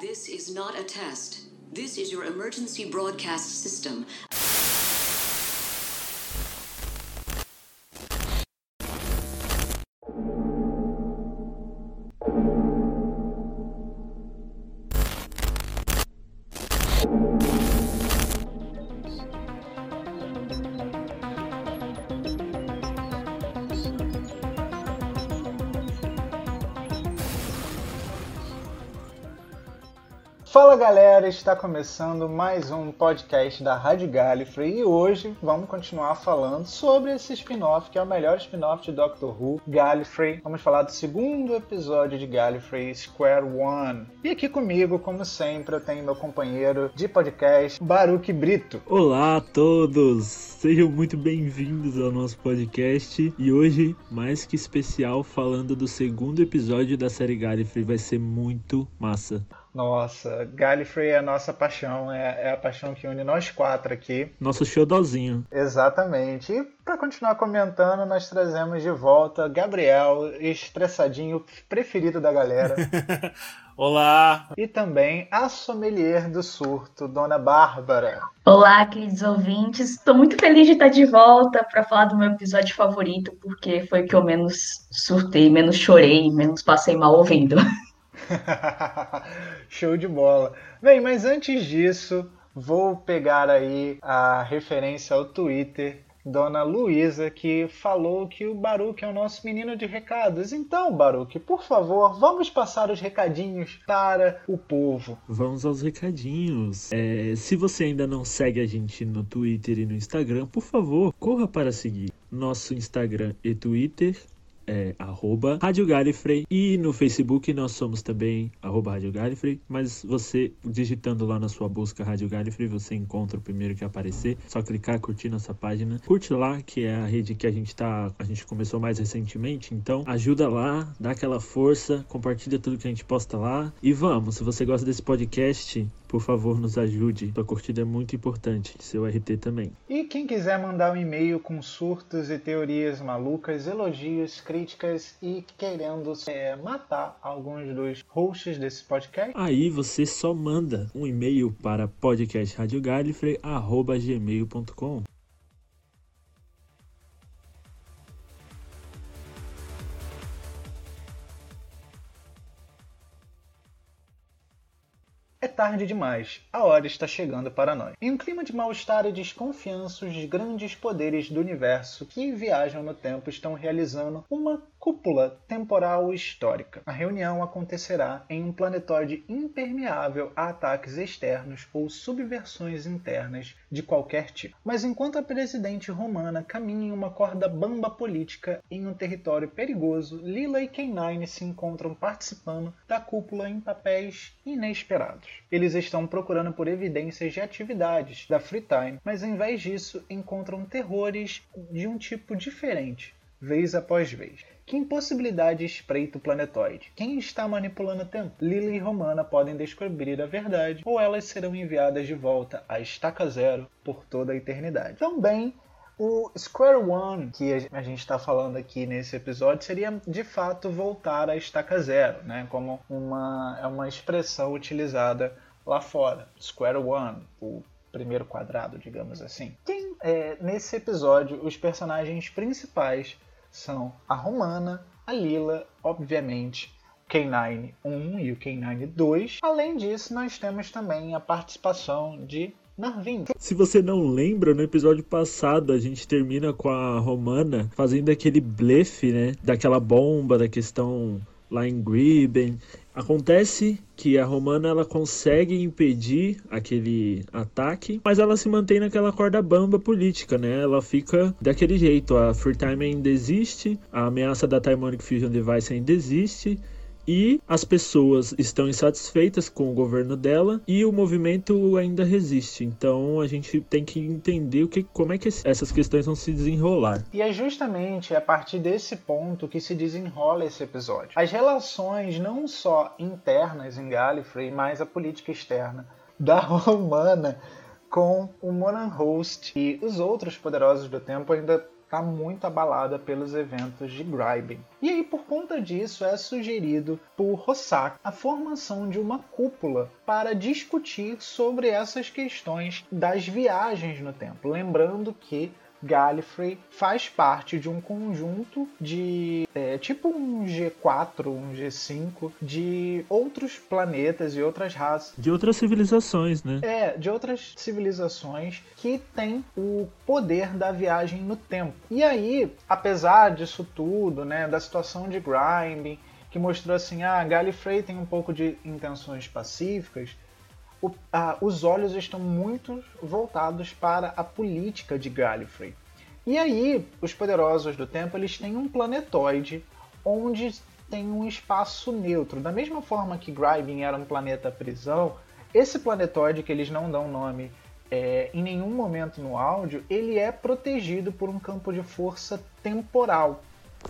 This is not a test. This is your emergency broadcast system. Está começando mais um podcast da Rádio Gallifrey e hoje vamos continuar falando sobre esse spin-off que é o melhor spin-off de Doctor Who, Gallifrey. Vamos falar do segundo episódio de Gallifrey, Square One. E aqui comigo, como sempre, eu tenho meu companheiro de podcast, Baruque Brito. Olá a todos! Sejam muito bem-vindos ao nosso podcast e hoje, mais que especial, falando do segundo episódio da série Gallifrey, vai ser muito massa. Nossa, Gallifrey é a nossa paixão, é, é a paixão que une nós quatro aqui. Nosso showdozinho. Exatamente. E para continuar comentando, nós trazemos de volta Gabriel, estressadinho preferido da galera. Olá! E também a sommelier do surto, Dona Bárbara. Olá, queridos ouvintes. Estou muito feliz de estar de volta para falar do meu episódio favorito, porque foi o que eu menos surtei, menos chorei, menos passei mal ouvindo. Show de bola. Bem, mas antes disso, vou pegar aí a referência ao Twitter Dona Luísa, que falou que o Baruque é o nosso menino de recados. Então, Baruque, por favor, vamos passar os recadinhos para o povo. Vamos aos recadinhos. É, se você ainda não segue a gente no Twitter e no Instagram, por favor, corra para seguir nosso Instagram e Twitter é arroba Rádio Galifrey e no Facebook nós somos também arroba Rádio Galifrey, mas você digitando lá na sua busca Rádio Galifrey, você encontra o primeiro que aparecer, só clicar, curtir nossa página, curte lá, que é a rede que a gente tá, a gente começou mais recentemente, então ajuda lá, dá aquela força, compartilha tudo que a gente posta lá. E vamos, se você gosta desse podcast, por favor, nos ajude. Sua curtida é muito importante, seu RT também. E quem quiser mandar um e-mail com surtos e teorias malucas, elogios, críticas e querendo é, matar alguns dos hosts desse podcast, aí você só manda um e-mail para podcastradiogallifrey@gmail.com. tarde demais, a hora está chegando para nós. Em um clima de mal-estar e desconfiança, os grandes poderes do universo que viajam no tempo estão realizando uma cúpula temporal histórica. A reunião acontecerá em um planetóide impermeável a ataques externos ou subversões internas de qualquer tipo. Mas enquanto a presidente romana caminha em uma corda bamba política em um território perigoso, Lila e K9 se encontram participando da cúpula em papéis inesperados. Eles estão procurando por evidências de atividades da Free Time, mas em vez disso encontram terrores de um tipo diferente, vez após vez. Que impossibilidade espreita o planetoide? Quem está manipulando o tempo? Lily e Romana podem descobrir a verdade, ou elas serão enviadas de volta à estaca zero por toda a eternidade. Também o Square One, que a gente está falando aqui nesse episódio, seria de fato voltar à estaca zero, né? como uma, é uma expressão utilizada lá fora. Square One, o primeiro quadrado, digamos assim. Quem, é, nesse episódio, os personagens principais são a Romana, a Lila, obviamente, K9 1 e o K9 2. Além disso, nós temos também a participação de Narvin. Se você não lembra, no episódio passado a gente termina com a Romana fazendo aquele blefe, né? Daquela bomba, da questão lá em Griben. Acontece que a Romana ela consegue impedir aquele ataque, mas ela se mantém naquela corda bamba política, né? Ela fica daquele jeito. A Free Time ainda existe, a ameaça da Timonic Fusion Device ainda existe. E as pessoas estão insatisfeitas com o governo dela e o movimento ainda resiste. Então a gente tem que entender o que, como é que essas questões vão se desenrolar. E é justamente a partir desse ponto que se desenrola esse episódio. As relações não só internas em Gallifrey, mas a política externa da Romana com o Monan Host e os outros poderosos do tempo ainda está muito abalada pelos eventos de Gryben. E aí, por conta disso, é sugerido por Rossack a formação de uma cúpula para discutir sobre essas questões das viagens no tempo. Lembrando que Gallifrey faz parte de um conjunto de é, tipo um G4, um G5 de outros planetas e outras raças. De outras civilizações, né? É, de outras civilizações que têm o poder da viagem no tempo. E aí, apesar disso tudo, né, da situação de Grime, que mostrou assim, ah, Gallifrey tem um pouco de intenções pacíficas, o, os olhos estão muito voltados para a política de Gallifrey. E aí, os poderosos do tempo eles têm um planetoide onde tem um espaço neutro. Da mesma forma que Gryben era um planeta prisão, esse planetoide, que eles não dão nome é, em nenhum momento no áudio, ele é protegido por um campo de força temporal.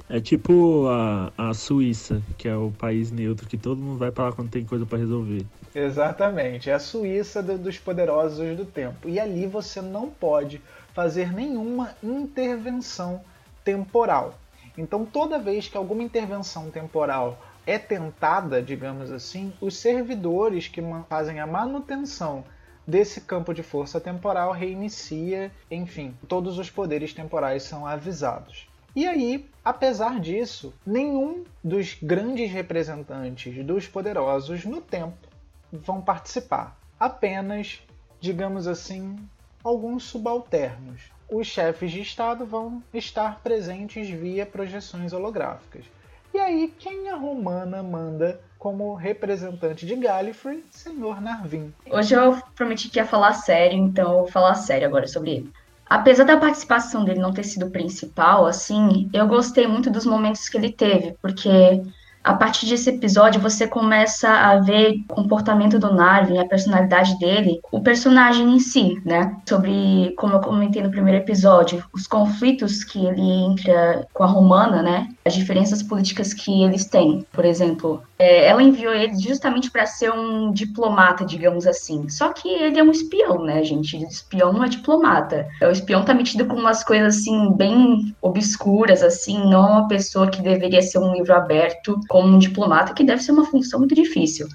É tipo a, a Suíça, que é o país neutro que todo mundo vai para lá quando tem coisa para resolver. Exatamente, é a Suíça do, dos poderosos do tempo. E ali você não pode fazer nenhuma intervenção temporal. Então, toda vez que alguma intervenção temporal é tentada, digamos assim, os servidores que fazem a manutenção desse campo de força temporal reinicia, enfim, todos os poderes temporais são avisados. E aí, apesar disso, nenhum dos grandes representantes dos poderosos no tempo vão participar. Apenas, digamos assim, alguns subalternos. Os chefes de Estado vão estar presentes via projeções holográficas. E aí, quem a Romana manda como representante de Gallifrey? Senhor Narvin. Hoje eu prometi que ia falar sério, então eu vou falar sério agora sobre ele. Apesar da participação dele não ter sido principal, assim, eu gostei muito dos momentos que ele teve, porque a partir desse episódio você começa a ver o comportamento do Narvin, a personalidade dele, o personagem em si, né? Sobre, como eu comentei no primeiro episódio, os conflitos que ele entra com a Romana, né? As diferenças políticas que eles têm. Por exemplo, é, ela enviou ele justamente para ser um diplomata, digamos assim. Só que ele é um espião, né, gente? Espião não é diplomata. O espião tá metido com umas coisas assim bem obscuras, assim, não é uma pessoa que deveria ser um livro aberto como um diplomata, que deve ser uma função muito difícil.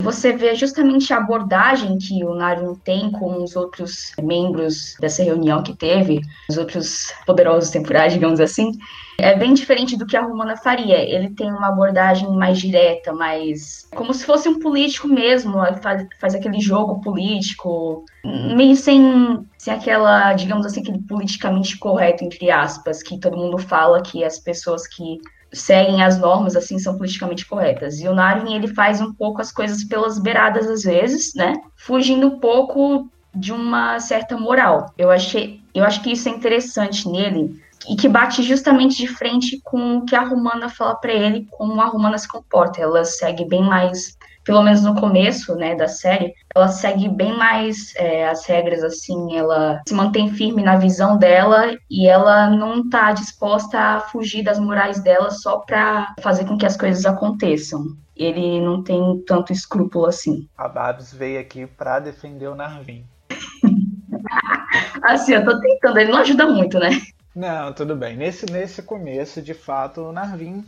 Você vê justamente a abordagem que o Narun tem com os outros membros dessa reunião que teve, os outros poderosos temporais, digamos assim, é bem diferente do que a Romana faria. Ele tem uma abordagem mais direta, mais. como se fosse um político mesmo, faz, faz aquele jogo político, meio sem, sem aquela, digamos assim, aquele politicamente correto, entre aspas, que todo mundo fala que as pessoas que seguem as normas, assim, são politicamente corretas. E o Narvin, ele faz um pouco as coisas pelas beiradas às vezes, né? Fugindo um pouco de uma certa moral. Eu achei, eu acho que isso é interessante nele e que bate justamente de frente com o que a Romana fala para ele, como a Romana se comporta. Ela segue bem mais pelo menos no começo, né, da série, ela segue bem mais é, as regras, assim, ela se mantém firme na visão dela e ela não tá disposta a fugir das morais dela só pra fazer com que as coisas aconteçam. Ele não tem tanto escrúpulo assim. A Babs veio aqui pra defender o Narvin. assim, eu tô tentando, ele não ajuda muito, né? Não, tudo bem. Nesse, nesse começo, de fato, o Narvin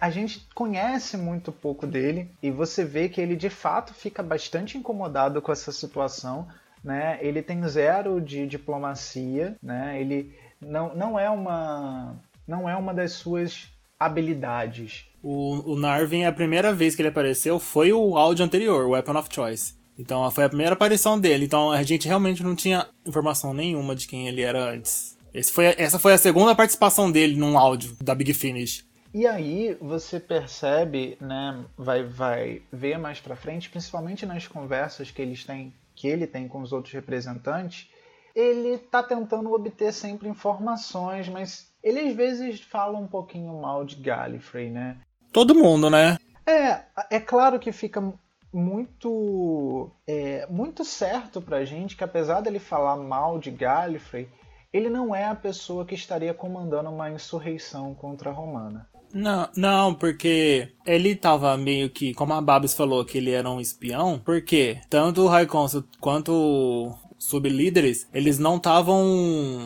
a gente conhece muito pouco dele e você vê que ele de fato fica bastante incomodado com essa situação. Né? Ele tem zero de diplomacia, né? ele não, não, é uma, não é uma das suas habilidades. O, o Narvin, a primeira vez que ele apareceu foi o áudio anterior, Weapon of Choice. Então foi a primeira aparição dele. Então a gente realmente não tinha informação nenhuma de quem ele era antes. Foi, essa foi a segunda participação dele num áudio da Big Finish. E aí você percebe, né, vai, vai ver mais para frente, principalmente nas conversas que eles têm, que ele tem com os outros representantes, ele tá tentando obter sempre informações, mas ele às vezes fala um pouquinho mal de Gallifrey, né? Todo mundo, né? É, é claro que fica muito é, muito certo pra gente que apesar dele falar mal de Gallifrey, ele não é a pessoa que estaria comandando uma insurreição contra a Romana. Não, não, porque ele tava meio que, como a Babs falou, que ele era um espião, porque tanto o High quanto sublíderes, eles não estavam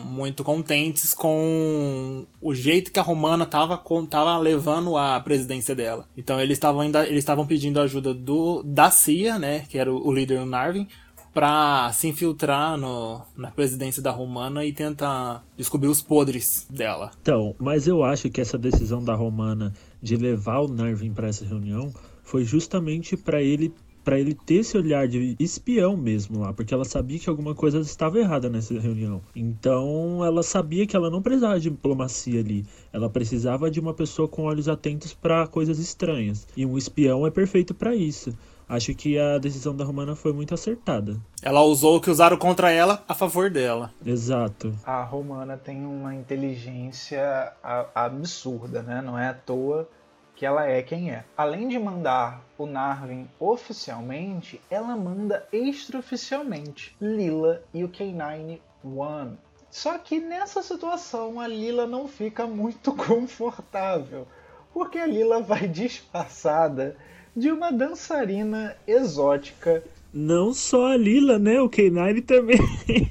muito contentes com o jeito que a Romana tava, com, tava levando a presidência dela. Então eles estavam ainda eles estavam pedindo ajuda do da CIA, né, que era o, o líder Narvin, para se infiltrar no, na presidência da Romana e tentar descobrir os podres dela. Então, mas eu acho que essa decisão da Romana de levar o Narvin para essa reunião foi justamente para ele para ele ter esse olhar de espião mesmo lá, porque ela sabia que alguma coisa estava errada nessa reunião. Então, ela sabia que ela não precisava de diplomacia ali, ela precisava de uma pessoa com olhos atentos para coisas estranhas. E um espião é perfeito para isso. Acho que a decisão da Romana foi muito acertada. Ela usou o que usaram contra ela a favor dela. Exato. A Romana tem uma inteligência absurda, né? Não é à toa que ela é quem é. Além de mandar o Narvin oficialmente, ela manda extraoficialmente Lila e o K9 One. Só que nessa situação a Lila não fica muito confortável, porque a Lila vai disfarçada de uma dançarina exótica. Não só a Lila, né? O K9 também.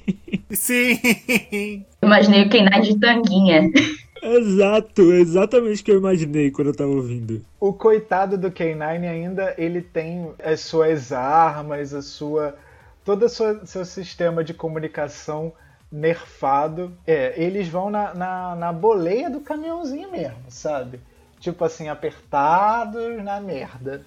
Sim! Imaginei o K9 de tanguinha. Exato, exatamente o que eu imaginei quando eu tava ouvindo. O coitado do K9 ainda, ele tem as suas armas, a sua todo o seu sistema de comunicação nerfado. É, eles vão na, na, na boleia do caminhãozinho mesmo, sabe? Tipo assim, apertados na merda.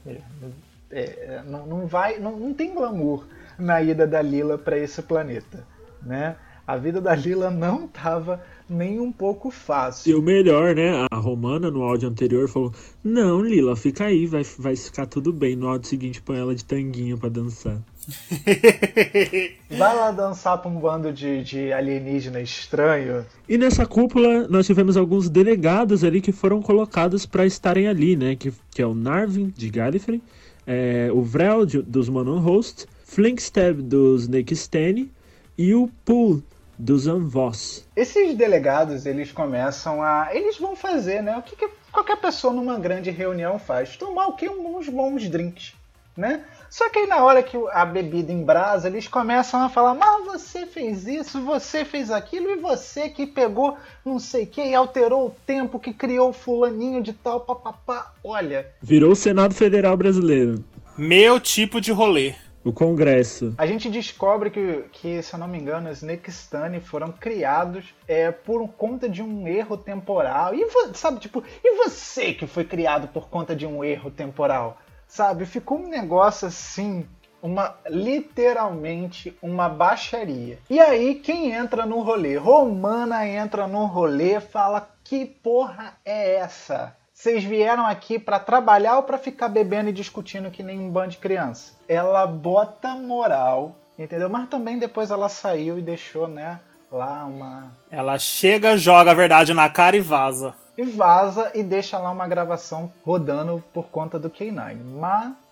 É, não, não, vai, não, não tem glamour na ida da Lila para esse planeta, né? A vida da Lila não tava nem um pouco fácil. E o melhor, né? A Romana no áudio anterior falou: Não, Lila, fica aí, vai, vai ficar tudo bem. No áudio seguinte, põe ela de tanguinha para dançar. Vai lá dançar pra um bando de, de alienígena estranho. E nessa cúpula nós tivemos alguns delegados ali que foram colocados para estarem ali, né? Que, que é o Narvin de Gallifrey, é, o Vrel de, dos Manon Host, Flinkstab dos Nekistene e o Pool dos Anvos. Esses delegados, eles começam a. Eles vão fazer, né? O que, que qualquer pessoa numa grande reunião faz? Tomar o que? Uns bons drinks, né? Só que aí na hora que a bebida embrasa, eles começam a falar: Mas você fez isso, você fez aquilo, e você que pegou não sei o que e alterou o tempo, que criou o fulaninho de tal, papapá. Olha. Virou o Senado Federal Brasileiro. Meu tipo de rolê. O Congresso. A gente descobre que, que se eu não me engano, os Nextani foram criados é, por conta de um erro temporal. E sabe, tipo, e você que foi criado por conta de um erro temporal? Sabe, ficou um negócio assim, uma literalmente uma baixaria. E aí quem entra no rolê? Romana entra no rolê, fala: "Que porra é essa? Vocês vieram aqui para trabalhar ou para ficar bebendo e discutindo que nem um bando de criança?" Ela bota moral, entendeu? Mas também depois ela saiu e deixou, né, lá uma Ela chega, joga a verdade na cara e vaza e vaza e deixa lá uma gravação rodando por conta do K9.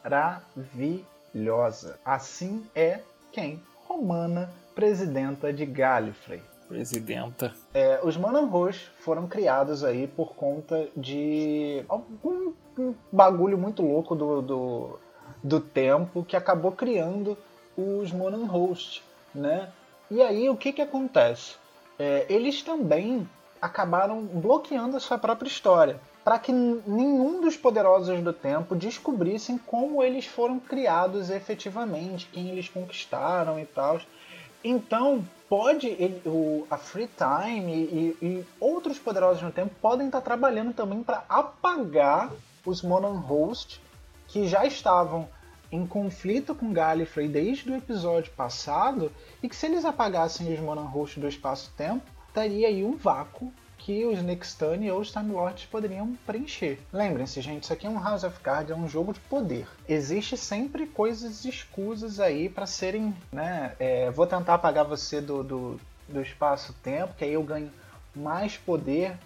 Maravilhosa. Assim é quem? Romana, presidenta de Gallifrey. Presidenta. É, os Mananros foram criados aí por conta de algum um bagulho muito louco do, do, do tempo que acabou criando os Monanhost, né? E aí o que que acontece? É, eles também acabaram bloqueando a sua própria história, para que nenhum dos poderosos do tempo descobrissem como eles foram criados efetivamente, quem eles conquistaram e tal. Então, pode o, a Free Time e, e, outros poderosos no tempo podem estar trabalhando também para apagar os Monon Host que já estavam em conflito com Gallifrey desde o episódio passado e que se eles apagassem os Monon Host do espaço-tempo, estaria aí um vácuo que os Nextani ou os Time Lords poderiam preencher. Lembrem-se, gente, isso aqui é um House of Cards, é um jogo de poder. Existe sempre coisas escusas aí para serem, né? É, vou tentar apagar você do, do, do espaço-tempo, que aí eu ganho mais poder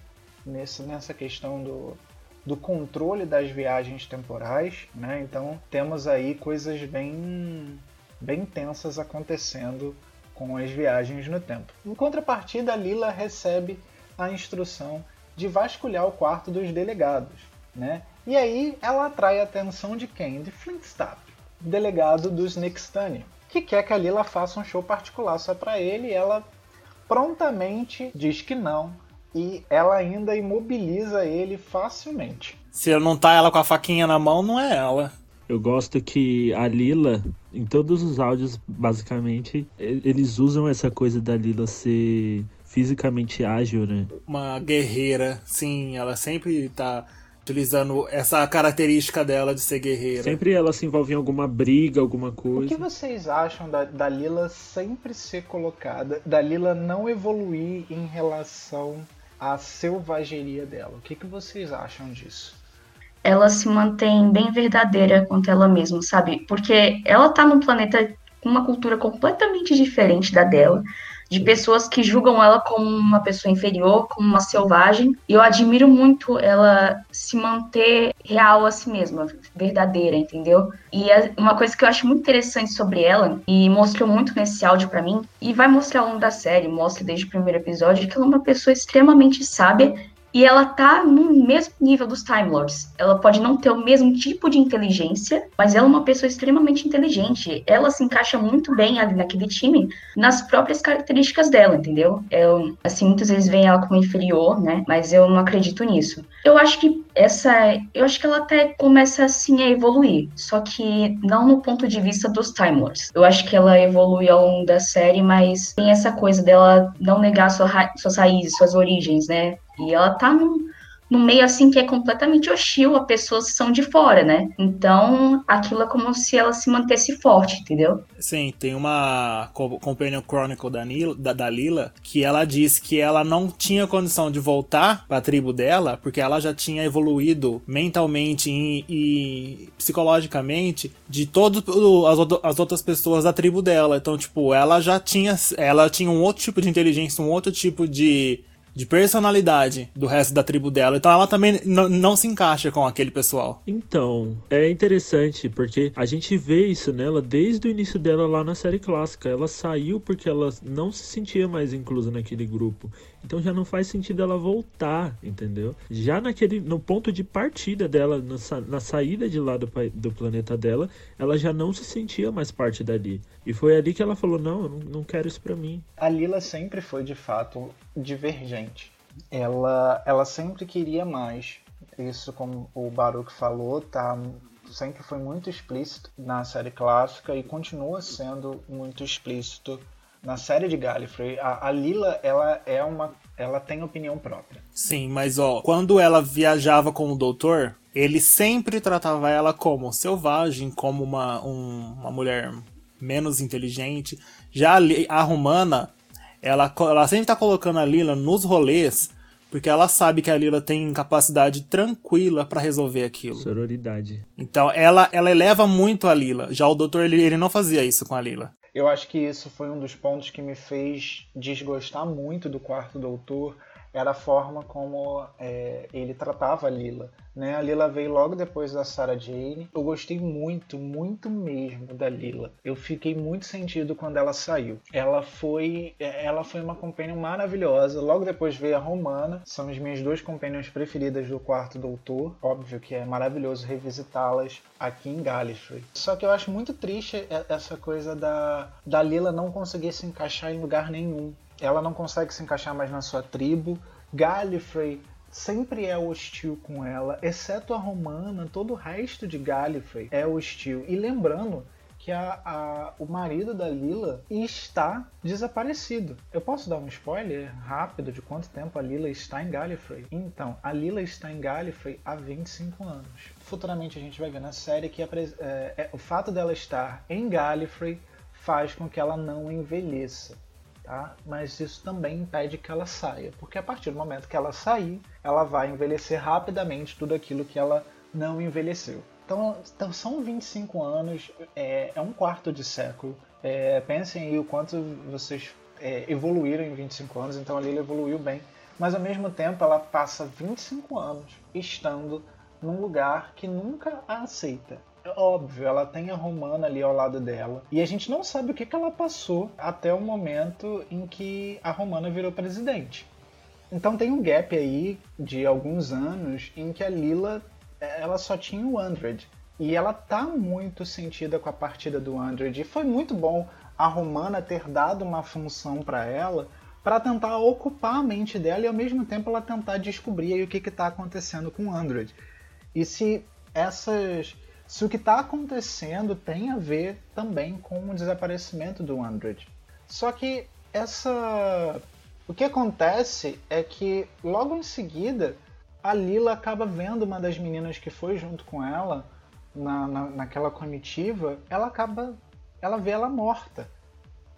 nesse, nessa questão do, do controle das viagens temporais, né? Então temos aí coisas bem, bem tensas acontecendo com as viagens no tempo. Em contrapartida, Lila recebe a instrução de vasculhar o quarto dos delegados, né? E aí ela atrai a atenção de quem? De Flintstap, delegado dos Nixtani. que quer que a Lila faça um show particular só para ele e ela prontamente diz que não e ela ainda imobiliza ele facilmente. Se não tá ela com a faquinha na mão, não é ela. Eu gosto que a Lila, em todos os áudios, basicamente, eles usam essa coisa da Lila ser fisicamente ágil, né? Uma guerreira, sim, ela sempre tá utilizando essa característica dela de ser guerreira. Sempre ela se envolve em alguma briga, alguma coisa. O que vocês acham da, da Lila sempre ser colocada, da Lila não evoluir em relação à selvageria dela? O que, que vocês acham disso? Ela se mantém bem verdadeira quanto ela mesma, sabe? Porque ela tá num planeta com uma cultura completamente diferente da dela de pessoas que julgam ela como uma pessoa inferior, como uma selvagem. E eu admiro muito ela se manter real a si mesma, verdadeira, entendeu? E é uma coisa que eu acho muito interessante sobre ela, e mostrou muito nesse áudio para mim, e vai mostrar ao longo da série, mostra desde o primeiro episódio, que ela é uma pessoa extremamente sábia e ela tá no mesmo nível dos Time Lords. Ela pode não ter o mesmo tipo de inteligência, mas ela é uma pessoa extremamente inteligente. Ela se encaixa muito bem ali naquele time, nas próprias características dela, entendeu? Eu, assim, muitas vezes veem ela como inferior, né? Mas eu não acredito nisso. Eu acho que essa, eu acho que ela até começa assim a evoluir, só que não no ponto de vista dos Time Lords. Eu acho que ela evolui ao longo da série, mas tem essa coisa dela não negar sua suas raízes, suas origens, né? E ela tá num, num meio assim que é completamente hostil a pessoas que são de fora, né? Então, aquilo é como se ela se mantesse forte, entendeu? Sim, tem uma Companion Chronicle da, Nila, da, Lila que ela diz que ela não tinha condição de voltar para a tribo dela porque ela já tinha evoluído mentalmente e, e psicologicamente de todas as, as outras pessoas da tribo dela. Então, tipo, ela já tinha ela tinha um outro tipo de inteligência, um outro tipo de de personalidade do resto da tribo dela. Então ela também não se encaixa com aquele pessoal. Então, é interessante porque a gente vê isso nela desde o início dela lá na série clássica. Ela saiu porque ela não se sentia mais inclusa naquele grupo. Então já não faz sentido ela voltar, entendeu? Já naquele no ponto de partida dela, na, na saída de lá do, do planeta dela, ela já não se sentia mais parte dali. E foi ali que ela falou: não, eu não, não quero isso pra mim. A Lila sempre foi de fato divergente. Ela, ela sempre queria mais. Isso, como o Baruch falou, tá sempre foi muito explícito na série clássica e continua sendo muito explícito na série de Gallifrey, a, a, Lila, ela é uma. Ela tem opinião própria. Sim, mas ó, quando ela viajava com o doutor, ele sempre tratava ela como selvagem, como uma, um, uma mulher menos inteligente. Já a, a romana, ela, ela sempre tá colocando a Lila nos rolês porque ela sabe que a Lila tem capacidade tranquila para resolver aquilo. Sororidade. Então ela, ela eleva muito a Lila. Já o doutor ele, ele não fazia isso com a Lila. Eu acho que isso foi um dos pontos que me fez desgostar muito do quarto doutor, era a forma como é, ele tratava a Lila. Né? A Lila veio logo depois da Sarah Jane. Eu gostei muito, muito mesmo da Lila. Eu fiquei muito sentido quando ela saiu. Ela foi, ela foi uma companion maravilhosa. Logo depois veio a Romana. São as minhas duas companions preferidas do Quarto Doutor. Óbvio que é maravilhoso revisitá-las aqui em Gallifrey. Só que eu acho muito triste essa coisa da, da Lila não conseguir se encaixar em lugar nenhum. Ela não consegue se encaixar mais na sua tribo. Gallifrey sempre é hostil com ela, exceto a romana, todo o resto de Gallifrey é hostil. E lembrando que a, a, o marido da Lila está desaparecido. Eu posso dar um spoiler rápido de quanto tempo a Lila está em Gallifrey? Então, a Lila está em Gallifrey há 25 anos. Futuramente a gente vai ver na série que é, é, o fato dela estar em Gallifrey faz com que ela não envelheça tá? Mas isso também impede que ela saia, porque a partir do momento que ela sair, ela vai envelhecer rapidamente tudo aquilo que ela não envelheceu. Então, então são 25 anos, é, é um quarto de século. É, pensem aí o quanto vocês é, evoluíram em 25 anos, então a Lila evoluiu bem. Mas ao mesmo tempo ela passa 25 anos estando num lugar que nunca a aceita óbvio, ela tem a Romana ali ao lado dela. E a gente não sabe o que, que ela passou até o momento em que a Romana virou presidente. Então tem um gap aí de alguns anos em que a Lila ela só tinha o Andred. E ela tá muito sentida com a partida do Android. E foi muito bom a Romana ter dado uma função para ela para tentar ocupar a mente dela e ao mesmo tempo ela tentar descobrir o que está acontecendo com o Android. E se essas se o que está acontecendo tem a ver também com o desaparecimento do Android. Só que essa o que acontece é que logo em seguida a Lila acaba vendo uma das meninas que foi junto com ela na, na, naquela comitiva, ela acaba. ela vê ela morta.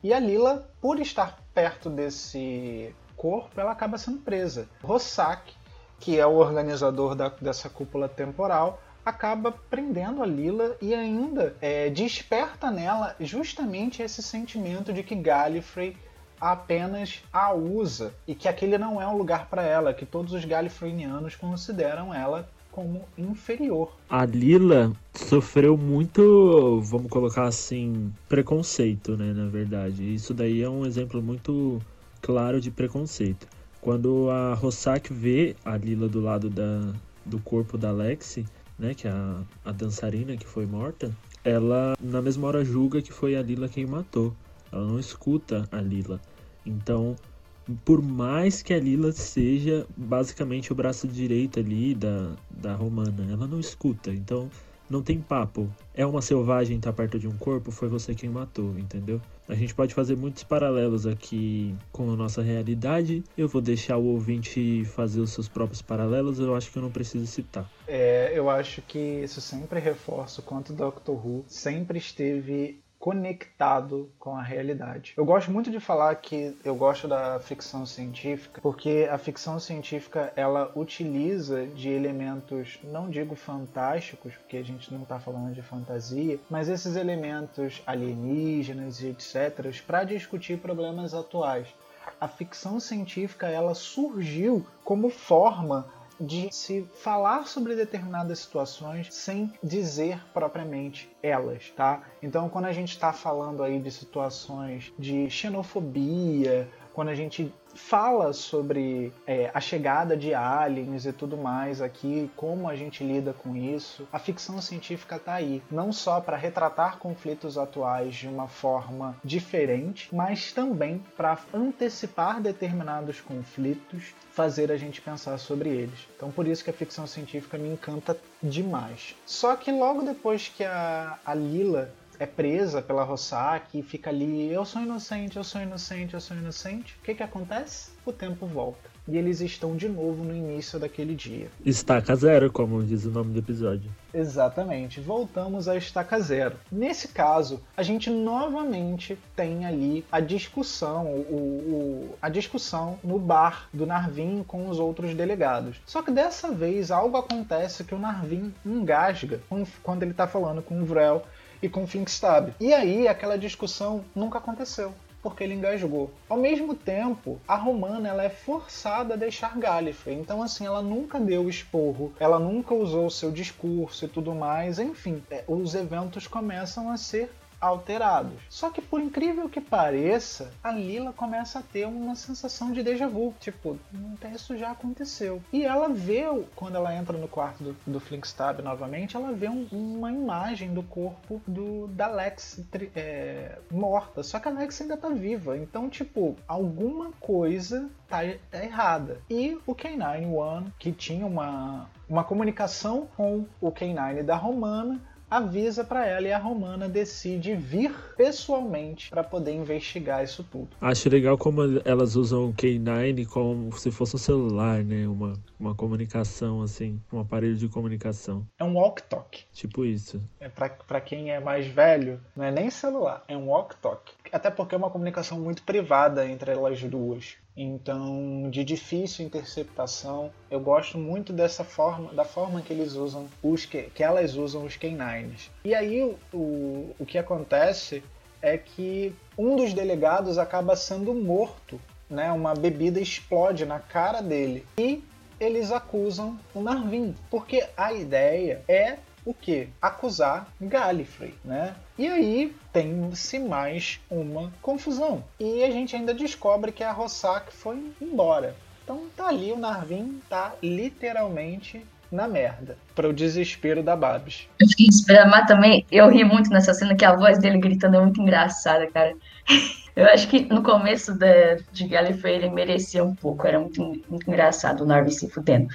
E a Lila, por estar perto desse corpo, ela acaba sendo presa. Rossak, que é o organizador da, dessa cúpula temporal, acaba prendendo a Lila e ainda é, desperta nela justamente esse sentimento de que Gallifrey apenas a usa e que aquele não é um lugar para ela, que todos os galifrenianos consideram ela como inferior. A Lila sofreu muito, vamos colocar assim, preconceito, né, na verdade. Isso daí é um exemplo muito claro de preconceito. Quando a Rossak vê a Lila do lado da, do corpo da Lexi, né, que é a, a dançarina que foi morta, ela na mesma hora julga que foi a Lila quem matou. Ela não escuta a Lila. Então, por mais que a Lila seja basicamente o braço direito ali da, da Romana, ela não escuta. Então, não tem papo. É uma selvagem tá perto de um corpo, foi você quem matou, entendeu? A gente pode fazer muitos paralelos aqui com a nossa realidade. Eu vou deixar o ouvinte fazer os seus próprios paralelos, eu acho que eu não preciso citar. É, eu acho que isso sempre reforça o quanto Doctor Who sempre esteve conectado com a realidade. Eu gosto muito de falar que eu gosto da ficção científica, porque a ficção científica ela utiliza de elementos, não digo fantásticos, porque a gente não está falando de fantasia, mas esses elementos alienígenas e etc, para discutir problemas atuais. A ficção científica ela surgiu como forma de se falar sobre determinadas situações sem dizer propriamente elas, tá? Então, quando a gente está falando aí de situações de xenofobia, quando a gente fala sobre é, a chegada de aliens e tudo mais aqui, como a gente lida com isso. A ficção científica está aí, não só para retratar conflitos atuais de uma forma diferente, mas também para antecipar determinados conflitos, fazer a gente pensar sobre eles. Então por isso que a ficção científica me encanta demais. Só que logo depois que a, a Lila é presa pela Rossack e fica ali, eu sou inocente, eu sou inocente, eu sou inocente. O que que acontece? O tempo volta. E eles estão de novo no início daquele dia. Estaca zero, como diz o nome do episódio. Exatamente, voltamos a estaca zero. Nesse caso, a gente novamente tem ali a discussão, o, o, a discussão no bar do Narvin com os outros delegados. Só que dessa vez algo acontece que o Narvin engasga quando ele está falando com o Vrel e com Flinkstab. E aí aquela discussão nunca aconteceu porque ele engasgou. Ao mesmo tempo, a Romana ela é forçada a deixar Gallifrey. Então, assim, ela nunca deu esporro, ela nunca usou o seu discurso e tudo mais. Enfim, é, os eventos começam a ser alterados. Só que por incrível que pareça, a Lila começa a ter uma sensação de déjà vu, tipo, isso já aconteceu. E ela vê, quando ela entra no quarto do, do Flinkstab novamente, ela vê um, uma imagem do corpo do da Lex é, morta. Só que a Lex ainda tá viva. Então, tipo, alguma coisa tá, tá errada. E o K9-1, que tinha uma, uma comunicação com o K9 da Romana, avisa para ela e a Romana decide vir pessoalmente para poder investigar isso tudo. Acho legal como elas usam o K9 como se fosse um celular, né? Uma, uma comunicação assim, um aparelho de comunicação. É um walk-talk. Tipo isso. É para quem é mais velho, não é nem celular, é um walk-talk. Até porque é uma comunicação muito privada entre elas duas. Então, de difícil interceptação, eu gosto muito dessa forma, da forma que eles usam os que, que elas usam os K9s. E aí o, o, o que acontece é que um dos delegados acaba sendo morto, né? Uma bebida explode na cara dele e eles acusam o Narvin, porque a ideia é o que? Acusar Gallifrey, né? E aí tem-se mais uma confusão. E a gente ainda descobre que a Rossack foi embora. Então tá ali o Narvin tá literalmente na merda, para o desespero da Babs. Eu fiquei esperando, mas também eu ri muito nessa cena que a voz dele gritando é muito engraçada, cara. Eu acho que no começo da, de Gallifrey ele merecia um pouco, era muito, muito engraçado o Narvi se fudendo.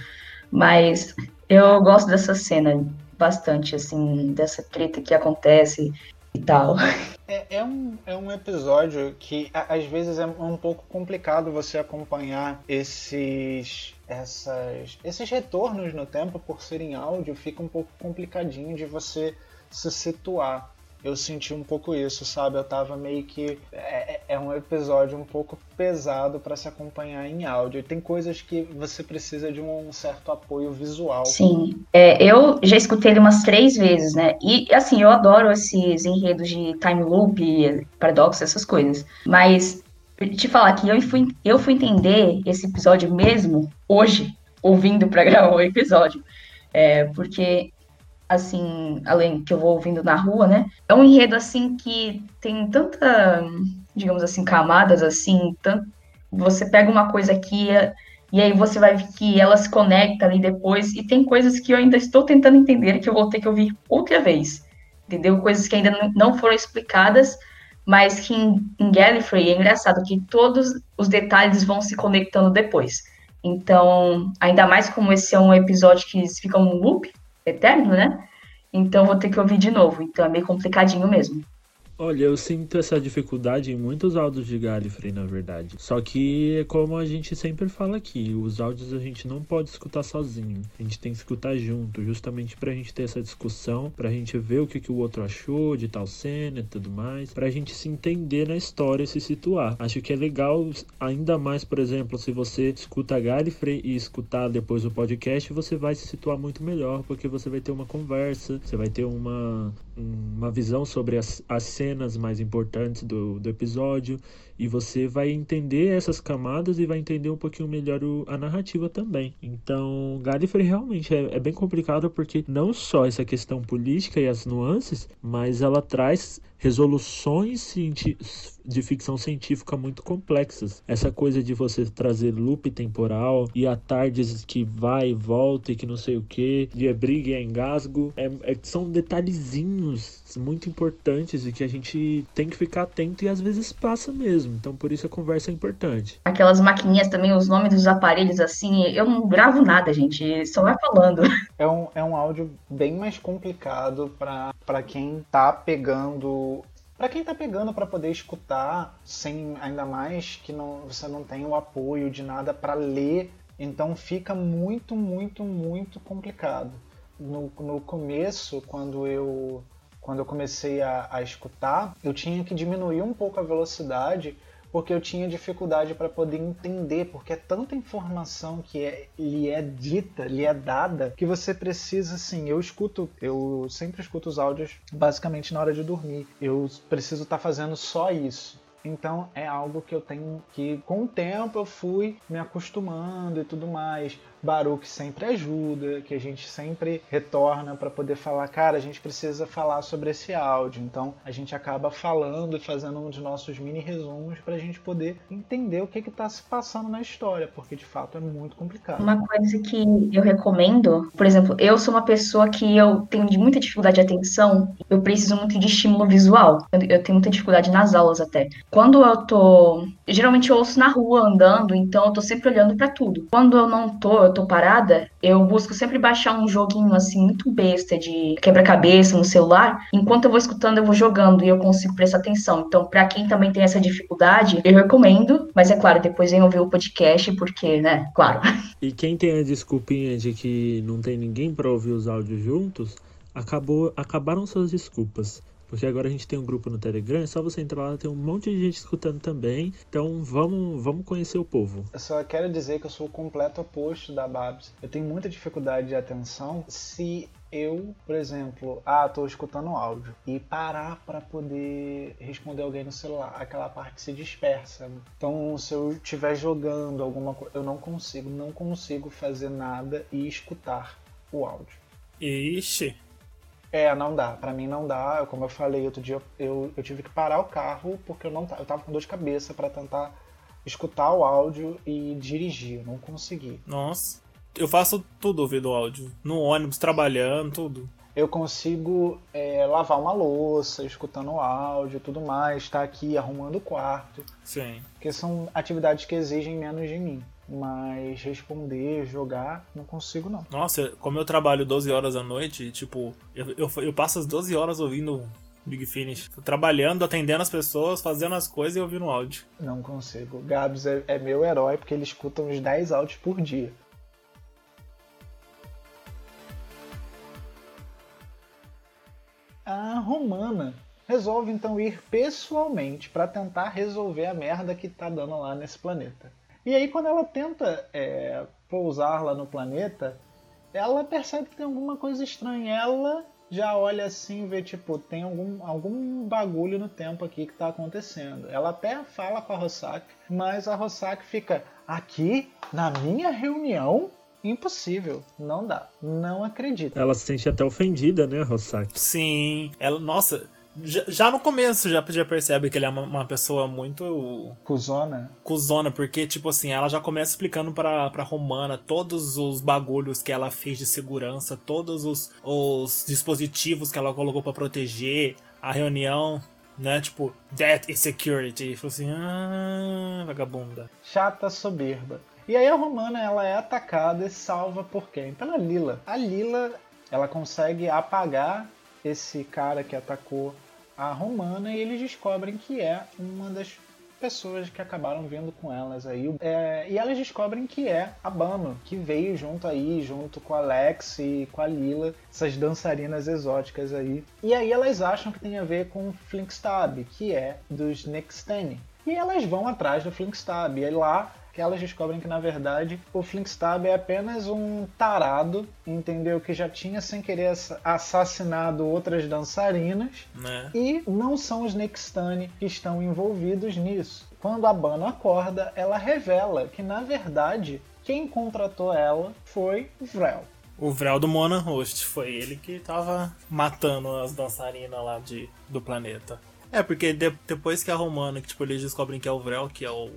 Mas eu gosto dessa cena bastante, assim, dessa treta que acontece e tal. É, é, um, é um episódio que às vezes é um pouco complicado você acompanhar esses, essas, esses retornos no tempo por serem áudio, fica um pouco complicadinho de você se situar eu senti um pouco isso, sabe? Eu tava meio que. É, é, um episódio um pouco pesado para se acompanhar em áudio. E tem coisas que você precisa de um certo apoio visual. Sim. É, eu já escutei ele umas três vezes, né? E, assim, eu adoro esses enredos de time loop, paradoxo, essas coisas. Mas, te falar que eu fui, eu fui entender esse episódio mesmo hoje, ouvindo pra gravar o episódio. É, porque assim, além que eu vou ouvindo na rua, né? É um enredo assim que tem tanta, digamos assim, camadas assim, tanto você pega uma coisa aqui e aí você vai ver que ela se conecta ali depois e tem coisas que eu ainda estou tentando entender que eu vou ter que ouvir outra vez. Entendeu? Coisas que ainda não foram explicadas, mas que em, em Gallifrey é engraçado que todos os detalhes vão se conectando depois. Então, ainda mais como esse é um episódio que fica um loop, eterno, né? Então vou ter que ouvir de novo. Então é meio complicadinho mesmo. Olha, eu sinto essa dificuldade em muitos áudios de Gallifrey, na verdade. Só que, é como a gente sempre fala aqui, os áudios a gente não pode escutar sozinho. A gente tem que escutar junto, justamente pra gente ter essa discussão, pra gente ver o que, que o outro achou de tal cena e tudo mais, pra gente se entender na história e se situar. Acho que é legal, ainda mais, por exemplo, se você escuta Gallifrey e escutar depois o podcast, você vai se situar muito melhor, porque você vai ter uma conversa, você vai ter uma, uma visão sobre as, as cenas mais importantes do, do episódio e você vai entender essas camadas e vai entender um pouquinho melhor o, a narrativa também. Então, Gallifrey realmente é, é, bem complicado porque não só essa questão política e as nuances, mas ela traz resoluções de ficção científica muito complexas. Essa coisa de você trazer loop temporal e a tardes que vai e volta e que não sei o que, e é briga e é engasgo, é, é, são detalhezinhos muito importantes e que a gente tem que ficar atento e às vezes passa mesmo. Então por isso a conversa é importante. Aquelas maquininhas também, os nomes dos aparelhos assim, eu não gravo nada, gente, só vai falando. É um, é um áudio bem mais complicado para quem tá pegando para quem tá pegando para poder escutar, sem ainda mais que não, você não tem o apoio de nada para ler, então fica muito, muito, muito complicado. No, no começo, quando eu quando eu comecei a, a escutar, eu tinha que diminuir um pouco a velocidade porque eu tinha dificuldade para poder entender, porque é tanta informação que é, lhe é dita, lhe é dada, que você precisa, assim, eu escuto, eu sempre escuto os áudios basicamente na hora de dormir. Eu preciso estar tá fazendo só isso. Então é algo que eu tenho que, com o tempo, eu fui me acostumando e tudo mais. Baruch sempre ajuda, que a gente sempre retorna para poder falar, cara, a gente precisa falar sobre esse áudio. Então a gente acaba falando e fazendo um de nossos mini resumos para a gente poder entender o que está se passando na história, porque de fato é muito complicado. Uma coisa que eu recomendo, por exemplo, eu sou uma pessoa que eu tenho muita dificuldade de atenção, eu preciso muito de estímulo visual. Eu tenho muita dificuldade nas aulas até. Quando eu tô, geralmente eu ouço na rua andando, então eu tô sempre olhando para tudo. Quando eu não tô, eu tô parada, eu busco sempre baixar um joguinho assim muito besta de quebra-cabeça no celular. Enquanto eu vou escutando, eu vou jogando e eu consigo prestar atenção. Então, para quem também tem essa dificuldade, eu recomendo, mas é claro, depois vem ouvir o podcast porque, né, claro. E quem tem a desculpinha de que não tem ninguém para ouvir os áudios juntos, acabou acabaram suas desculpas. Porque agora a gente tem um grupo no Telegram, é só você entrar lá, tem um monte de gente escutando também. Então vamos, vamos conhecer o povo. Eu só quero dizer que eu sou o completo oposto da Babs. Eu tenho muita dificuldade de atenção se eu, por exemplo, ah, tô escutando áudio e parar para poder responder alguém no celular, aquela parte se dispersa. Então, se eu estiver jogando alguma coisa, eu não consigo, não consigo fazer nada e escutar o áudio. Ixi. É, não dá. Para mim não dá. Como eu falei outro dia, eu, eu tive que parar o carro porque eu não eu tava com dor de cabeça para tentar escutar o áudio e dirigir. Eu não consegui. Nossa. eu faço tudo ouvindo áudio. No ônibus, trabalhando, tudo. Eu consigo é, lavar uma louça, escutando áudio e tudo mais, estar tá aqui arrumando o quarto. Sim. Porque são atividades que exigem menos de mim. Mas responder, jogar, não consigo não. Nossa, como eu trabalho 12 horas à noite, tipo, eu, eu, eu passo as 12 horas ouvindo Big Finish. Tô trabalhando, atendendo as pessoas, fazendo as coisas e ouvindo áudio. Não consigo. O Gabs é, é meu herói porque ele escuta uns 10 áudios por dia. A Romana resolve então ir pessoalmente para tentar resolver a merda que tá dando lá nesse planeta. E aí, quando ela tenta é, pousar lá no planeta, ela percebe que tem alguma coisa estranha. Ela já olha assim e vê, tipo, tem algum, algum bagulho no tempo aqui que tá acontecendo. Ela até fala com a Rossack, mas a Rossack fica aqui na minha reunião. Impossível, não dá, não acredito. Ela se sente até ofendida, né, Rossack? Sim, ela, nossa, já, no começo já, já percebe que ele é uma, uma, pessoa muito. Cusona. Cusona, porque, tipo assim, ela já começa explicando pra, pra Romana todos os bagulhos que ela fez de segurança, todos os, os dispositivos que ela colocou para proteger, a reunião, né? Tipo, That is security. E falou assim, ah, vagabunda. Chata soberba. E aí a Romana ela é atacada e salva por quem? Pela Lila. A Lila ela consegue apagar esse cara que atacou a Romana e eles descobrem que é uma das pessoas que acabaram vindo com elas aí. É, e elas descobrem que é a Bano, que veio junto aí, junto com a Alex e com a Lila, essas dançarinas exóticas aí. E aí elas acham que tem a ver com o Flinkstab, que é dos Nextene. E elas vão atrás do Flinkstab. E aí lá que elas descobrem que na verdade o Flinkstab é apenas um tarado, entendeu? Que já tinha sem querer assassinado outras dançarinas né? e não são os Nextani que estão envolvidos nisso. Quando a Bano acorda, ela revela que na verdade quem contratou ela foi Vrel. O Vrel do Mona Host, foi ele que tava matando as dançarinas lá de, do planeta. É, porque de, depois que a Romana, que tipo, eles descobrem que é o Vrel, que é o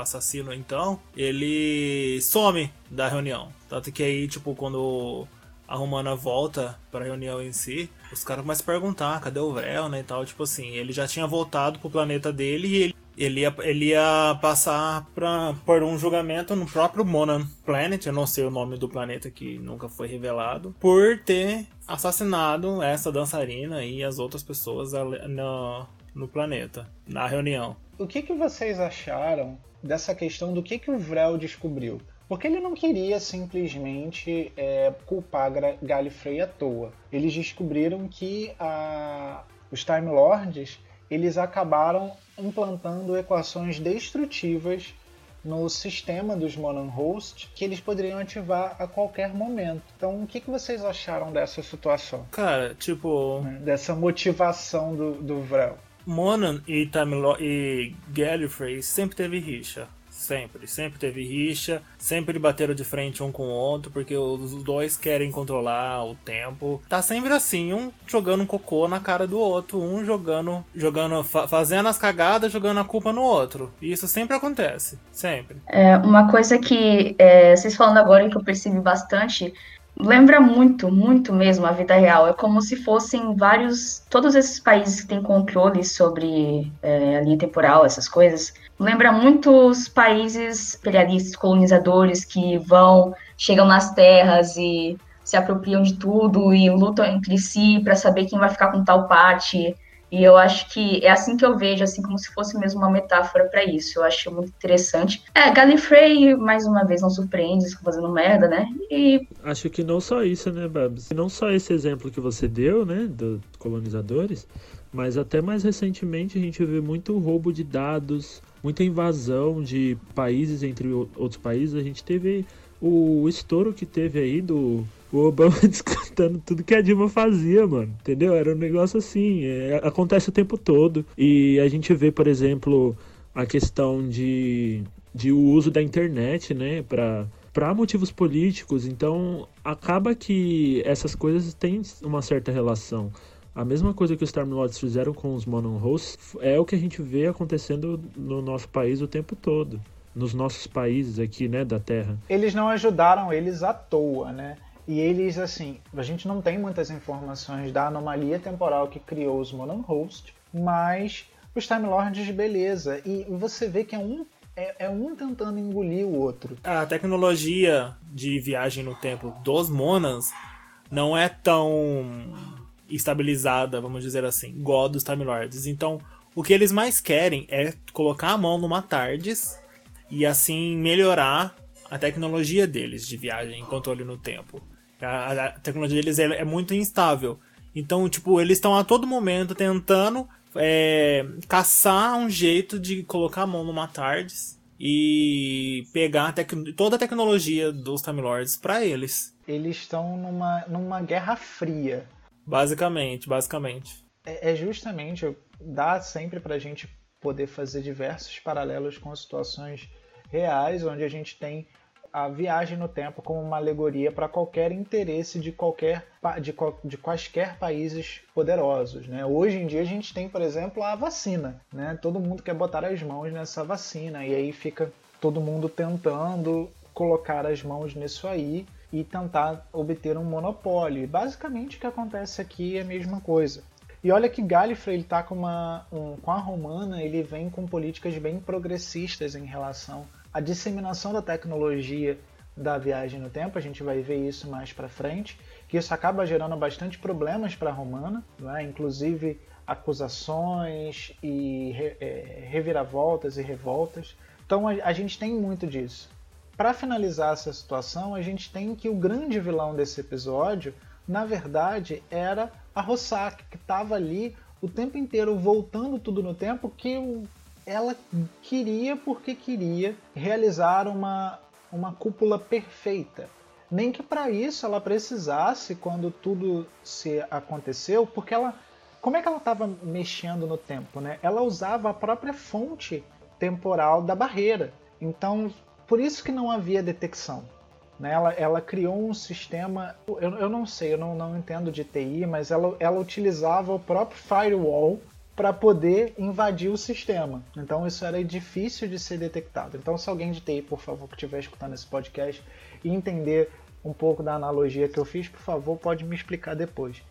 assassino então, ele some da reunião. Tanto que aí, tipo, quando a Romana volta pra reunião em si, os caras começam a perguntar cadê o Vrel, né, e tal. Tipo assim, ele já tinha voltado pro planeta dele e ele, ele, ia, ele ia passar pra, por um julgamento no próprio Monan Planet, eu não sei o nome do planeta que nunca foi revelado, por ter assassinado essa dançarina e as outras pessoas no, no planeta, na reunião. O que, que vocês acharam dessa questão do que, que o Vrel descobriu. Porque ele não queria simplesmente é, culpar Gallifrey à toa. Eles descobriram que a, os Time Lords eles acabaram implantando equações destrutivas no sistema dos Monon Host que eles poderiam ativar a qualquer momento. Então, o que, que vocês acharam dessa situação? Cara, tipo. Né, dessa motivação do, do Vrel. Monan e, Tamilo e Gallifrey sempre teve rixa. Sempre, sempre teve rixa, sempre bateram de frente um com o outro, porque os dois querem controlar o tempo. Tá sempre assim, um jogando cocô na cara do outro, um jogando, jogando, fa fazendo as cagadas, jogando a culpa no outro. E isso sempre acontece, sempre. É, uma coisa que é, vocês falando agora que eu percebi bastante lembra muito, muito mesmo a vida real. É como se fossem vários. Todos esses países que têm controle sobre é, a linha temporal, essas coisas. Lembra muitos países imperialistas, colonizadores que vão, chegam nas terras e se apropriam de tudo e lutam entre si para saber quem vai ficar com tal parte. E eu acho que é assim que eu vejo, assim como se fosse mesmo uma metáfora para isso. Eu acho muito interessante. É, Gallifrey, mais uma vez, não surpreende, fazendo merda, né? E... Acho que não só isso, né, Babs? Não só esse exemplo que você deu, né, dos colonizadores, mas até mais recentemente a gente vê muito roubo de dados, muita invasão de países entre outros países. A gente teve o estouro que teve aí do o Obama descontando tudo que a Dilma fazia, mano. Entendeu? Era um negócio assim. É, acontece o tempo todo. E a gente vê, por exemplo, a questão de, de o uso da internet, né? Pra, para motivos políticos. Então, acaba que essas coisas têm uma certa relação. A mesma coisa que os Time Lords fizeram com os Monon Hosts é o que a gente vê acontecendo no nosso país o tempo todo. Nos nossos países aqui, né, da Terra. Eles não ajudaram eles à toa, né? E eles, assim, a gente não tem muitas informações da anomalia temporal que criou os Monohost, mas os Time Lords, beleza. E você vê que é um, é, é, um tentando engolir o outro. A tecnologia de viagem no tempo dos Monans não é tão estabilizada, vamos dizer assim, igual a dos Time Lords. Então, o que eles mais querem é colocar a mão numa TARDIS e assim melhorar a tecnologia deles de viagem, controle no tempo. A, a tecnologia deles é, é, muito instável. Então, tipo, eles estão a todo momento tentando é, caçar um jeito de colocar a mão numa TARDIS e pegar a toda a tecnologia dos Time Lords para eles. Eles estão numa, numa guerra fria. Basicamente, basicamente. É, é justamente, dá sempre pra gente poder fazer diversos paralelos com situações reais, onde a gente tem a viagem no tempo como uma alegoria para qualquer interesse de qualquer de, de quaisquer países poderosos. Né? Hoje em dia a gente tem, por exemplo, a vacina. Né? Todo mundo quer botar as mãos nessa vacina e aí fica todo mundo tentando colocar as mãos nisso aí e tentar obter um monopólio. basicamente o que acontece aqui é a mesma coisa. E olha que Gallifrey ele tá com uma um, com a romana, ele vem com políticas bem progressistas em relação à disseminação da tecnologia da viagem no tempo. A gente vai ver isso mais para frente, que isso acaba gerando bastante problemas para a romana, né? inclusive acusações e re, é, reviravoltas e revoltas. Então a, a gente tem muito disso. Para finalizar essa situação, a gente tem que o grande vilão desse episódio, na verdade, era a Rossak, que estava ali o tempo inteiro voltando tudo no tempo que ela queria porque queria realizar uma, uma cúpula perfeita. Nem que para isso ela precisasse, quando tudo se aconteceu, porque ela. Como é que ela estava mexendo no tempo? Né? Ela usava a própria fonte temporal da barreira. Então, por isso que não havia detecção. Né? Ela, ela criou um sistema, eu, eu não sei, eu não, não entendo de TI, mas ela, ela utilizava o próprio firewall para poder invadir o sistema. Então isso era difícil de ser detectado. Então se alguém de TI, por favor, que estiver escutando esse podcast e entender um pouco da analogia que eu fiz, por favor, pode me explicar depois.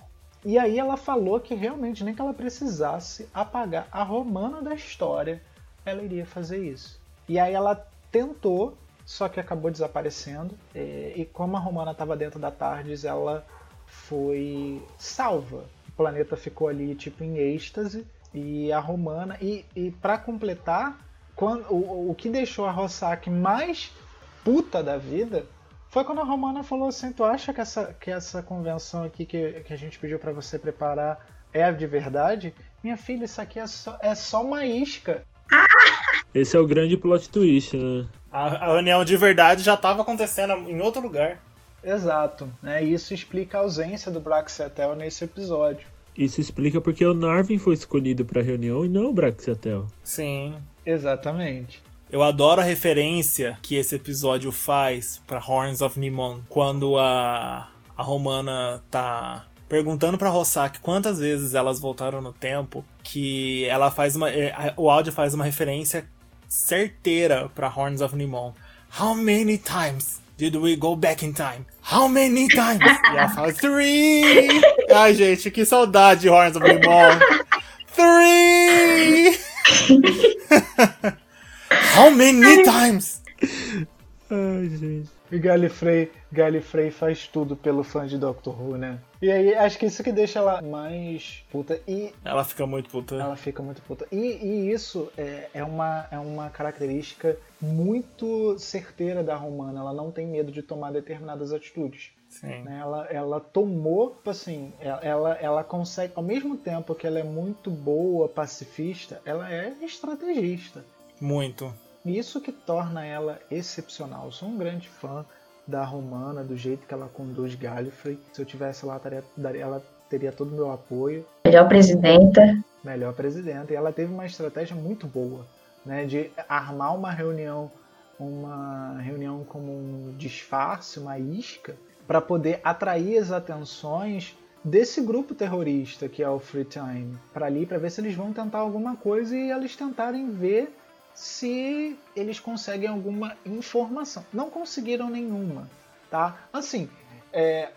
E aí ela falou que realmente nem que ela precisasse apagar a romana da história, ela iria fazer isso. E aí ela tentou, só que acabou desaparecendo. É, e como a Romana estava dentro da Tardes, ela foi salva. O planeta ficou ali tipo em êxtase e a Romana e, e para completar, quando, o, o que deixou a Rossack mais puta da vida foi quando a Romana falou assim: Tu acha que essa, que essa convenção aqui que, que a gente pediu para você preparar é de verdade? Minha filha, isso aqui é só, é só uma isca. Esse é o grande plot twist, né? A, a reunião de verdade já estava acontecendo em outro lugar. Exato, né? Isso explica a ausência do Braxiatel nesse episódio. Isso explica porque o Narvin foi escolhido para a reunião e não o Braxiatel. Sim. Exatamente. Eu adoro a referência que esse episódio faz para Horns of Nimon, quando a, a Romana tá perguntando para Rossack quantas vezes elas voltaram no tempo, que ela faz uma é, o áudio faz uma referência certeira para Horns of Nimon. How many times did we go back in time? How many times? e ela fala three. Ai, gente, que saudade de Horns of Nimon. Three. How many times? Ai, gente. E Gallifrey, Gallifrey faz tudo pelo fã de Doctor Who, né? E aí, acho que isso que deixa ela mais puta. E ela fica muito puta. Ela fica muito puta. E, e isso é, é, uma, é uma característica muito certeira da Romana. Ela não tem medo de tomar determinadas atitudes. Sim. Né? Ela, ela tomou, tipo assim, ela, ela consegue, ao mesmo tempo que ela é muito boa, pacifista, ela é estrategista. Muito. Isso que torna ela excepcional. Eu sou um grande fã da Romana, do jeito que ela conduz Gallifrey. Se eu tivesse lá, ela teria todo o meu apoio. Melhor presidenta. Melhor presidenta. E ela teve uma estratégia muito boa, né, de armar uma reunião, uma reunião como um disfarce, uma isca, para poder atrair as atenções desse grupo terrorista que é o Free Time, para ali para ver se eles vão tentar alguma coisa e eles tentarem ver se eles conseguem alguma informação. Não conseguiram nenhuma, tá? Assim, é,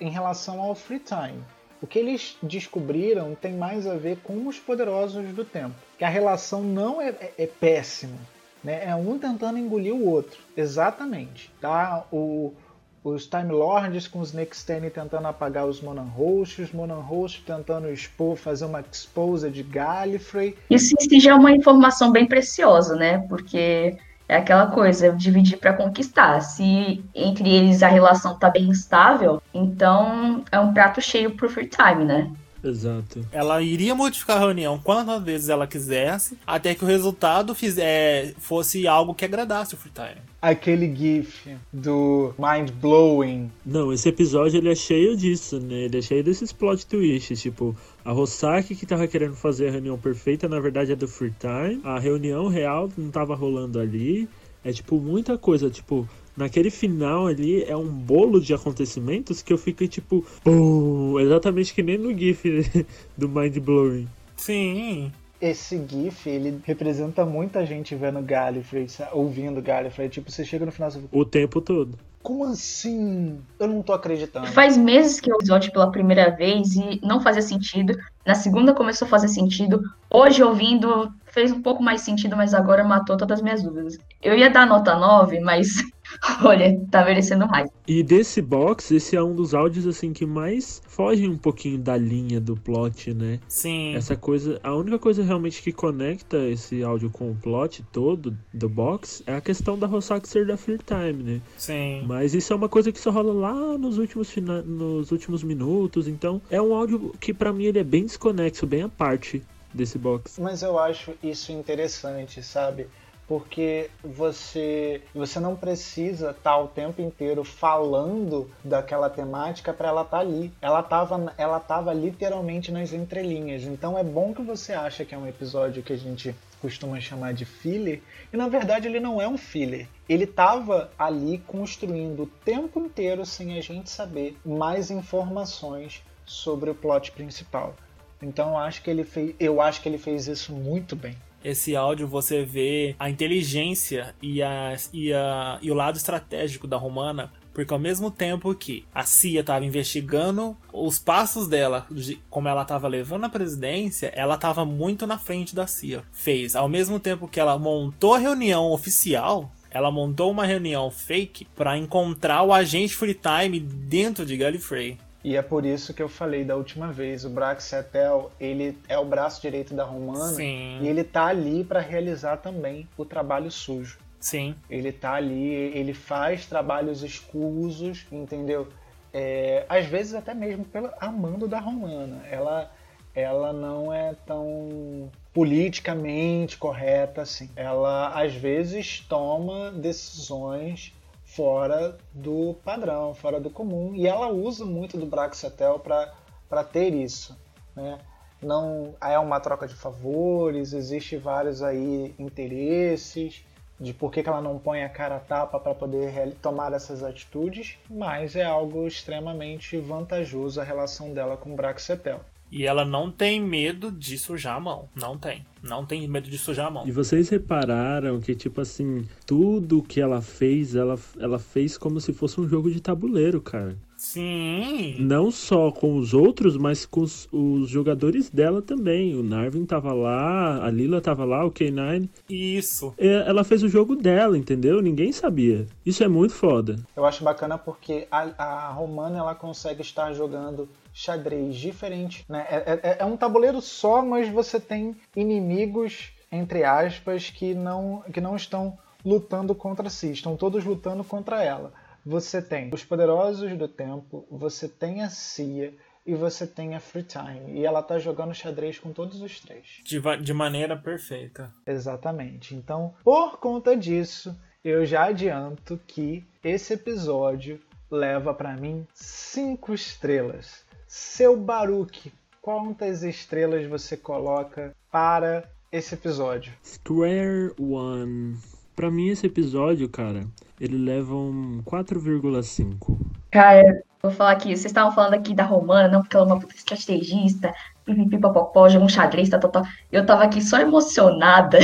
em relação ao Free Time, o que eles descobriram tem mais a ver com os poderosos do tempo. Que a relação não é, é, é péssima, né? É um tentando engolir o outro, exatamente, tá? O os Time Lords com os Nextene tentando apagar os Monan Host, os Monan Host tentando expor, fazer uma exposa de Gallifrey. Isso em já é uma informação bem preciosa, né? Porque é aquela coisa, dividir para conquistar. Se entre eles a relação tá bem estável, então é um prato cheio pro free time, né? Exato. Ela iria modificar a reunião quantas vezes ela quisesse, até que o resultado fizer, fosse algo que agradasse o free time aquele gif do mind blowing. Não, esse episódio ele é cheio disso, né? Ele é cheio desses plot twists, tipo, a Rosaki que tava querendo fazer a reunião perfeita, na verdade é do Free Time. A reunião real não tava rolando ali. É tipo muita coisa, tipo, naquele final ali é um bolo de acontecimentos que eu fiquei tipo, oh, exatamente que nem no gif do mind blowing. Sim esse GIF, ele representa muita gente vendo Gallifrey, ouvindo Gallifrey. Tipo, você chega no final e O tempo todo. Como assim? Eu não tô acreditando. Faz meses que eu vi pela primeira vez e não fazia sentido. Na segunda começou a fazer sentido. Hoje, ouvindo, fez um pouco mais sentido, mas agora matou todas as minhas dúvidas. Eu ia dar nota 9, mas olha, tá merecendo mais. E desse box, esse é um dos áudios assim que mais foge um pouquinho da linha do plot, né? Sim. Essa coisa, a única coisa realmente que conecta esse áudio com o plot todo do box é a questão da Rossack ser da Free Time, né? Sim. Mas isso é uma coisa que só rola lá nos últimos nos últimos minutos, então é um áudio que para mim ele é bem desconexo, bem à parte desse box. Mas eu acho isso interessante, sabe? Porque você você não precisa estar tá o tempo inteiro falando daquela temática para ela estar tá ali. Ela estava ela tava literalmente nas entrelinhas. Então é bom que você acha que é um episódio que a gente costuma chamar de filler, e na verdade ele não é um filler. Ele estava ali construindo o tempo inteiro sem a gente saber mais informações sobre o plot principal. Então eu acho que ele fez, eu acho que ele fez isso muito bem. Esse áudio você vê a inteligência e, a, e, a, e o lado estratégico da Romana porque ao mesmo tempo que a CIA estava investigando os passos dela, de como ela estava levando a presidência, ela estava muito na frente da CIA. Fez, ao mesmo tempo que ela montou a reunião oficial, ela montou uma reunião fake para encontrar o agente Free Time dentro de Gallifrey. E é por isso que eu falei da última vez, o Braxiatel, ele é o braço direito da Romana Sim. e ele tá ali para realizar também o trabalho sujo. Sim. Ele tá ali, ele faz trabalhos escusos, entendeu? É, às vezes até mesmo pela amando da Romana. Ela ela não é tão politicamente correta assim. Ela às vezes toma decisões fora do padrão, fora do comum, e ela usa muito do Braxatel para ter isso, né? Não é uma troca de favores, existe vários aí interesses de por que, ela não põe a cara a tapa para poder tomar essas atitudes, mas é algo extremamente vantajoso a relação dela com o Braxetel. E ela não tem medo de sujar a mão. Não tem. Não tem medo de sujar a mão. E vocês repararam que, tipo assim, tudo que ela fez, ela, ela fez como se fosse um jogo de tabuleiro, cara. Sim. Não só com os outros, mas com os, os, jogadores dela também. O Narvin tava lá, a Lila tava lá, o K9. Isso. É, ela fez o jogo dela, entendeu? Ninguém sabia. Isso é muito foda. Eu acho bacana porque a, a Romana ela consegue estar jogando xadrez diferente. Né? É, é, é um tabuleiro só, mas você tem inimigos, entre aspas, que não, que não estão lutando contra si, estão todos lutando contra ela. Você tem os poderosos do tempo, você tem a CIA e você tem a Free Time. E ela tá jogando xadrez com todos os três. De, de maneira perfeita. Exatamente. Então, por conta disso, eu já adianto que esse episódio leva para mim cinco estrelas. Seu Baruque, quantas estrelas você coloca para esse episódio? Square One. Para mim esse episódio, cara, ele leva um 4,5. Cara, vou falar aqui, vocês estavam falando aqui da Romana, não, porque ela é uma puta estrategista, pipipipopopó, joga um xadrez, tá, tá, tá. Eu tava aqui só emocionada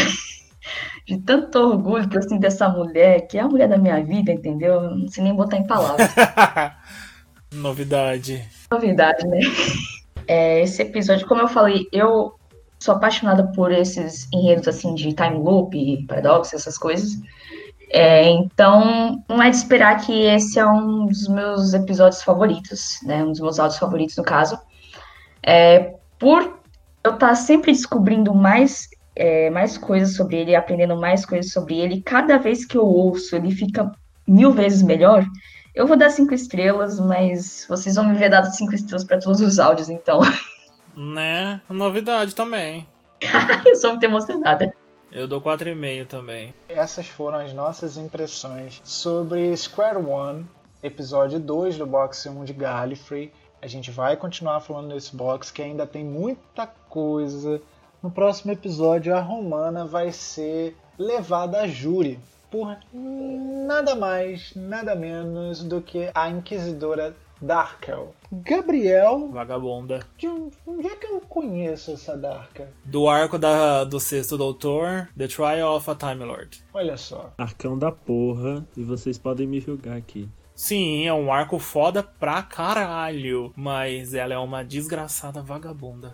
de tanto orgulho que eu sinto dessa mulher, que é a mulher da minha vida, entendeu? Não sei nem botar em palavras. Novidade. Novidade, né? É, esse episódio, como eu falei, eu sou apaixonada por esses enredos assim de time loop, paradoxo, essas coisas. É, então, não é de esperar que esse é um dos meus episódios favoritos, né? Um dos meus áudios favoritos, no caso. É, por eu estar tá sempre descobrindo mais, é, mais coisas sobre ele, aprendendo mais coisas sobre ele, cada vez que eu ouço, ele fica mil vezes melhor. Eu vou dar cinco estrelas, mas vocês vão me ver dar cinco estrelas para todos os áudios, então. Né? Novidade também. eu sou muito emocionada. Eu dou 4,5 também. Essas foram as nossas impressões sobre Square One, episódio 2 do Box 1 de Gallifrey. A gente vai continuar falando desse box que ainda tem muita coisa. No próximo episódio, a Romana vai ser levada a júri por nada mais, nada menos do que a Inquisidora Darkel. Gabriel. Vagabunda. De onde é que eu conheço essa Darka? Do arco da, do sexto doutor, The Trial of a Time Lord. Olha só. Arcão da porra, e vocês podem me julgar aqui. Sim, é um arco foda pra caralho. Mas ela é uma desgraçada vagabunda.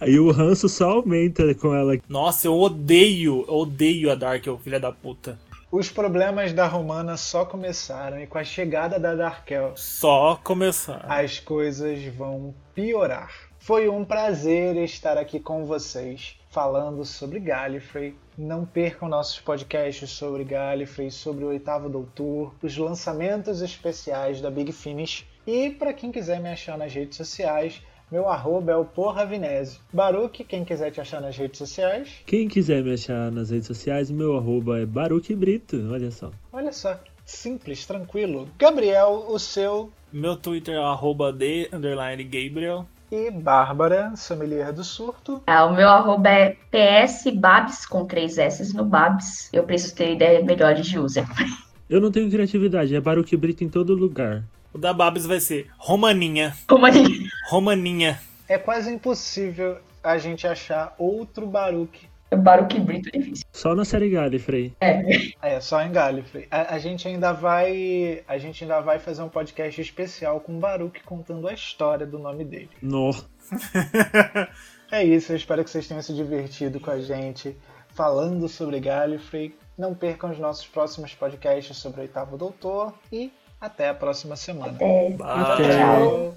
Aí o ranço só aumenta com ela. Nossa, eu odeio, eu odeio a Dark, filha da puta. Os problemas da Romana só começaram e com a chegada da Darkel, só começaram. As coisas vão piorar. Foi um prazer estar aqui com vocês falando sobre Gallifrey. Não percam nossos podcasts sobre Gallifrey, sobre o Oitavo Doutor, os lançamentos especiais da Big Finish. E para quem quiser me achar nas redes sociais, meu arroba é o Porra Vinésio. Baruque, quem quiser te achar nas redes sociais. Quem quiser me achar nas redes sociais, meu arroba é Baruque Brito, olha só. Olha só, simples, tranquilo. Gabriel, o seu. Meu Twitter é arroba de underline Gabriel. E Bárbara, sommelier do surto. Ah, o meu arroba é psbabs, com três S no Babs. Eu preciso ter ideia melhor de user. Eu não tenho criatividade, é Baruque Brito em todo lugar. O da Babs vai ser Romaninha. Romaninha. Romaninha. É quase impossível a gente achar outro Baruque. Baruque Brito é difícil. Só na série Gallifrey. É. É, só em Gallifrey. A, a, gente ainda vai. A gente ainda vai fazer um podcast especial com o Baruque contando a história do nome dele. Nossa. é isso, eu espero que vocês tenham se divertido com a gente falando sobre Gallifrey. Não percam os nossos próximos podcasts sobre o Oitavo Doutor e até a próxima semana. Até. Até. Tchau.